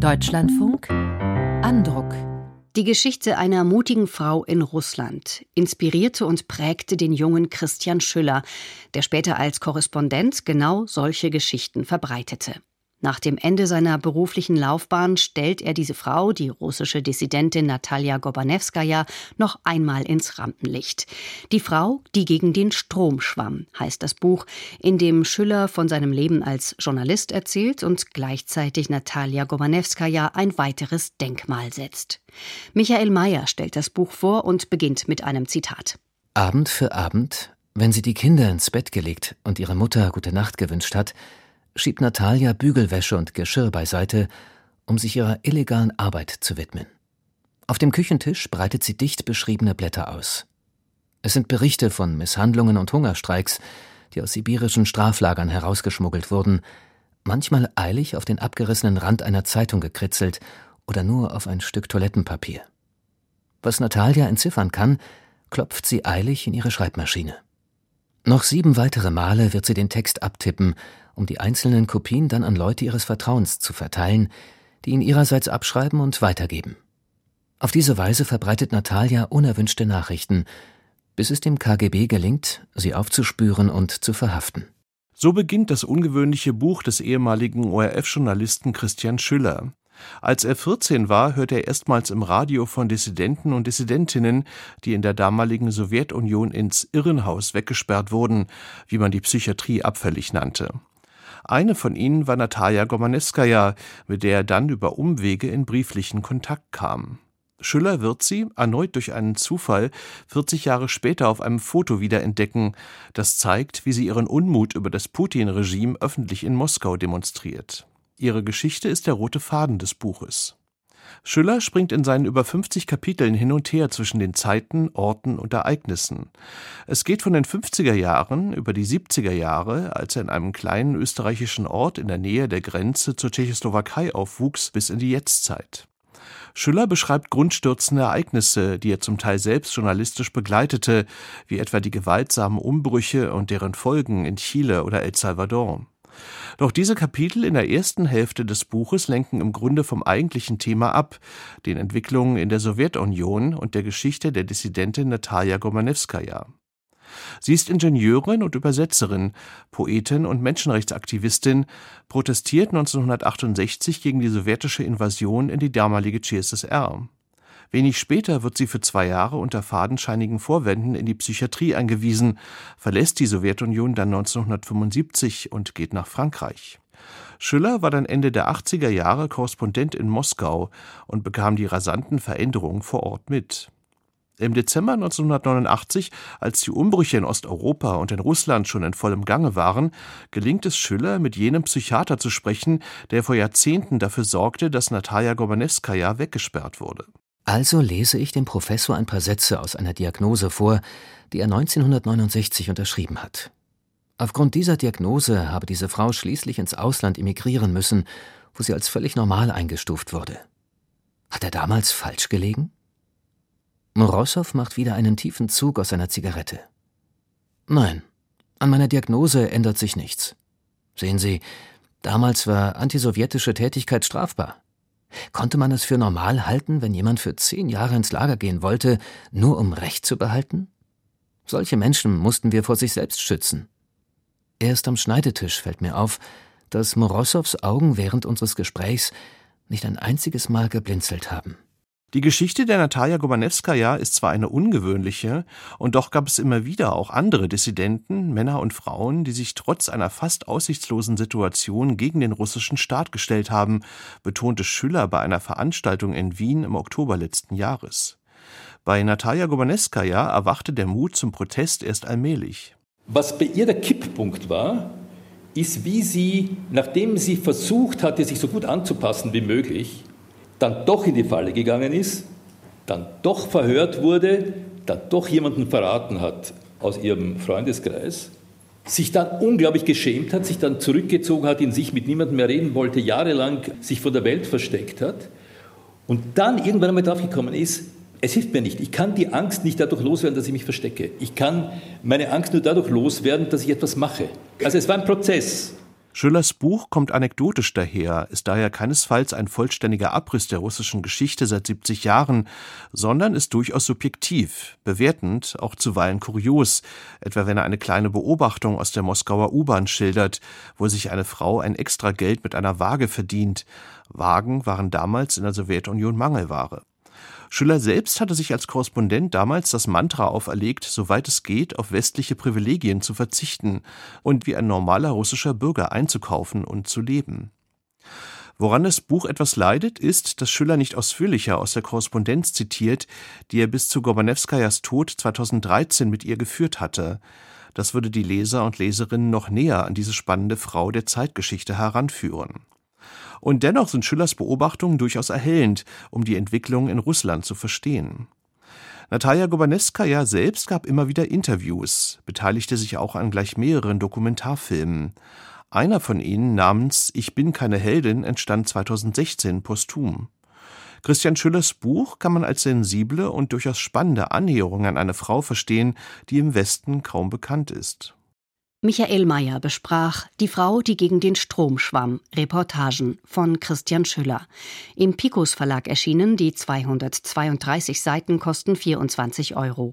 Deutschlandfunk Andruck. Die Geschichte einer mutigen Frau in Russland inspirierte und prägte den jungen Christian Schüller, der später als Korrespondent genau solche Geschichten verbreitete. Nach dem Ende seiner beruflichen Laufbahn stellt er diese Frau, die russische Dissidentin Natalia Gobanewskaja, noch einmal ins Rampenlicht. Die Frau, die gegen den Strom schwamm, heißt das Buch, in dem Schüller von seinem Leben als Journalist erzählt und gleichzeitig Natalia Gobanewskaja ein weiteres Denkmal setzt. Michael Mayer stellt das Buch vor und beginnt mit einem Zitat. Abend für Abend, wenn sie die Kinder ins Bett gelegt und ihre Mutter gute Nacht gewünscht hat, schiebt Natalia Bügelwäsche und Geschirr beiseite, um sich ihrer illegalen Arbeit zu widmen. Auf dem Küchentisch breitet sie dicht beschriebene Blätter aus. Es sind Berichte von Misshandlungen und Hungerstreiks, die aus sibirischen Straflagern herausgeschmuggelt wurden, manchmal eilig auf den abgerissenen Rand einer Zeitung gekritzelt oder nur auf ein Stück Toilettenpapier. Was Natalia entziffern kann, klopft sie eilig in ihre Schreibmaschine. Noch sieben weitere Male wird sie den Text abtippen, um die einzelnen Kopien dann an Leute ihres Vertrauens zu verteilen, die ihn ihrerseits abschreiben und weitergeben. Auf diese Weise verbreitet Natalia unerwünschte Nachrichten, bis es dem KGB gelingt, sie aufzuspüren und zu verhaften. So beginnt das ungewöhnliche Buch des ehemaligen ORF-Journalisten Christian Schüller. Als er 14 war, hörte er erstmals im Radio von Dissidenten und Dissidentinnen, die in der damaligen Sowjetunion ins Irrenhaus weggesperrt wurden, wie man die Psychiatrie abfällig nannte. Eine von ihnen war Natalia Gomanewskaja, mit der er dann über Umwege in brieflichen Kontakt kam. Schüller wird sie, erneut durch einen Zufall, 40 Jahre später auf einem Foto wiederentdecken, das zeigt, wie sie ihren Unmut über das Putin-Regime öffentlich in Moskau demonstriert. Ihre Geschichte ist der rote Faden des Buches. Schüller springt in seinen über 50 Kapiteln hin und her zwischen den Zeiten, Orten und Ereignissen. Es geht von den 50er Jahren über die 70er Jahre, als er in einem kleinen österreichischen Ort in der Nähe der Grenze zur Tschechoslowakei aufwuchs, bis in die Jetztzeit. Schüller beschreibt grundstürzende Ereignisse, die er zum Teil selbst journalistisch begleitete, wie etwa die gewaltsamen Umbrüche und deren Folgen in Chile oder El Salvador. Doch diese Kapitel in der ersten Hälfte des Buches lenken im Grunde vom eigentlichen Thema ab, den Entwicklungen in der Sowjetunion und der Geschichte der Dissidentin Natalia Gomanewskaja. Sie ist Ingenieurin und Übersetzerin, Poetin und Menschenrechtsaktivistin, protestiert 1968 gegen die sowjetische Invasion in die damalige CSSR. Wenig später wird sie für zwei Jahre unter fadenscheinigen Vorwänden in die Psychiatrie eingewiesen, verlässt die Sowjetunion dann 1975 und geht nach Frankreich. Schüller war dann Ende der 80er Jahre Korrespondent in Moskau und bekam die rasanten Veränderungen vor Ort mit. Im Dezember 1989, als die Umbrüche in Osteuropa und in Russland schon in vollem Gange waren, gelingt es Schüller, mit jenem Psychiater zu sprechen, der vor Jahrzehnten dafür sorgte, dass Natalia Gorbanewskaja weggesperrt wurde. Also lese ich dem Professor ein paar Sätze aus einer Diagnose vor, die er 1969 unterschrieben hat. Aufgrund dieser Diagnose habe diese Frau schließlich ins Ausland emigrieren müssen, wo sie als völlig normal eingestuft wurde. Hat er damals falsch gelegen? Morosow macht wieder einen tiefen Zug aus seiner Zigarette. Nein, an meiner Diagnose ändert sich nichts. Sehen Sie, damals war antisowjetische Tätigkeit strafbar. Konnte man es für normal halten, wenn jemand für zehn Jahre ins Lager gehen wollte, nur um Recht zu behalten? Solche Menschen mussten wir vor sich selbst schützen. Erst am Schneidetisch fällt mir auf, dass Morosows Augen während unseres Gesprächs nicht ein einziges Mal geblinzelt haben. Die Geschichte der Natalia Gobanewskaja ist zwar eine ungewöhnliche, und doch gab es immer wieder auch andere Dissidenten, Männer und Frauen, die sich trotz einer fast aussichtslosen Situation gegen den russischen Staat gestellt haben, betonte Schüller bei einer Veranstaltung in Wien im Oktober letzten Jahres. Bei Natalia Gobanewskaja erwachte der Mut zum Protest erst allmählich. Was bei ihr der Kipppunkt war, ist, wie sie, nachdem sie versucht hatte, sich so gut anzupassen wie möglich, dann doch in die Falle gegangen ist, dann doch verhört wurde, dann doch jemanden verraten hat aus ihrem Freundeskreis, sich dann unglaublich geschämt hat, sich dann zurückgezogen hat, in sich mit niemandem mehr reden wollte, jahrelang sich von der Welt versteckt hat und dann irgendwann einmal draufgekommen ist, es hilft mir nicht. Ich kann die Angst nicht dadurch loswerden, dass ich mich verstecke. Ich kann meine Angst nur dadurch loswerden, dass ich etwas mache. Also es war ein Prozess. Schüllers Buch kommt anekdotisch daher, ist daher keinesfalls ein vollständiger Abriss der russischen Geschichte seit 70 Jahren, sondern ist durchaus subjektiv, bewertend, auch zuweilen kurios, etwa wenn er eine kleine Beobachtung aus der Moskauer U-Bahn schildert, wo sich eine Frau ein extra Geld mit einer Waage verdient. Wagen waren damals in der Sowjetunion Mangelware. Schüller selbst hatte sich als Korrespondent damals das Mantra auferlegt, soweit es geht, auf westliche Privilegien zu verzichten und wie ein normaler russischer Bürger einzukaufen und zu leben. Woran das Buch etwas leidet, ist, dass Schüller nicht ausführlicher aus der Korrespondenz zitiert, die er bis zu Gorbanewskajas Tod 2013 mit ihr geführt hatte. Das würde die Leser und Leserinnen noch näher an diese spannende Frau der Zeitgeschichte heranführen. Und dennoch sind Schillers Beobachtungen durchaus erhellend, um die Entwicklung in Russland zu verstehen. Natalia Gobanewskaja selbst gab immer wieder Interviews, beteiligte sich auch an gleich mehreren Dokumentarfilmen. Einer von ihnen namens Ich bin keine Heldin entstand 2016 posthum. Christian Schüllers Buch kann man als sensible und durchaus spannende Annäherung an eine Frau verstehen, die im Westen kaum bekannt ist. Michael Mayer besprach Die Frau, die gegen den Strom schwamm, Reportagen von Christian Schüller. Im Picos Verlag erschienen, die 232 Seiten kosten 24 Euro.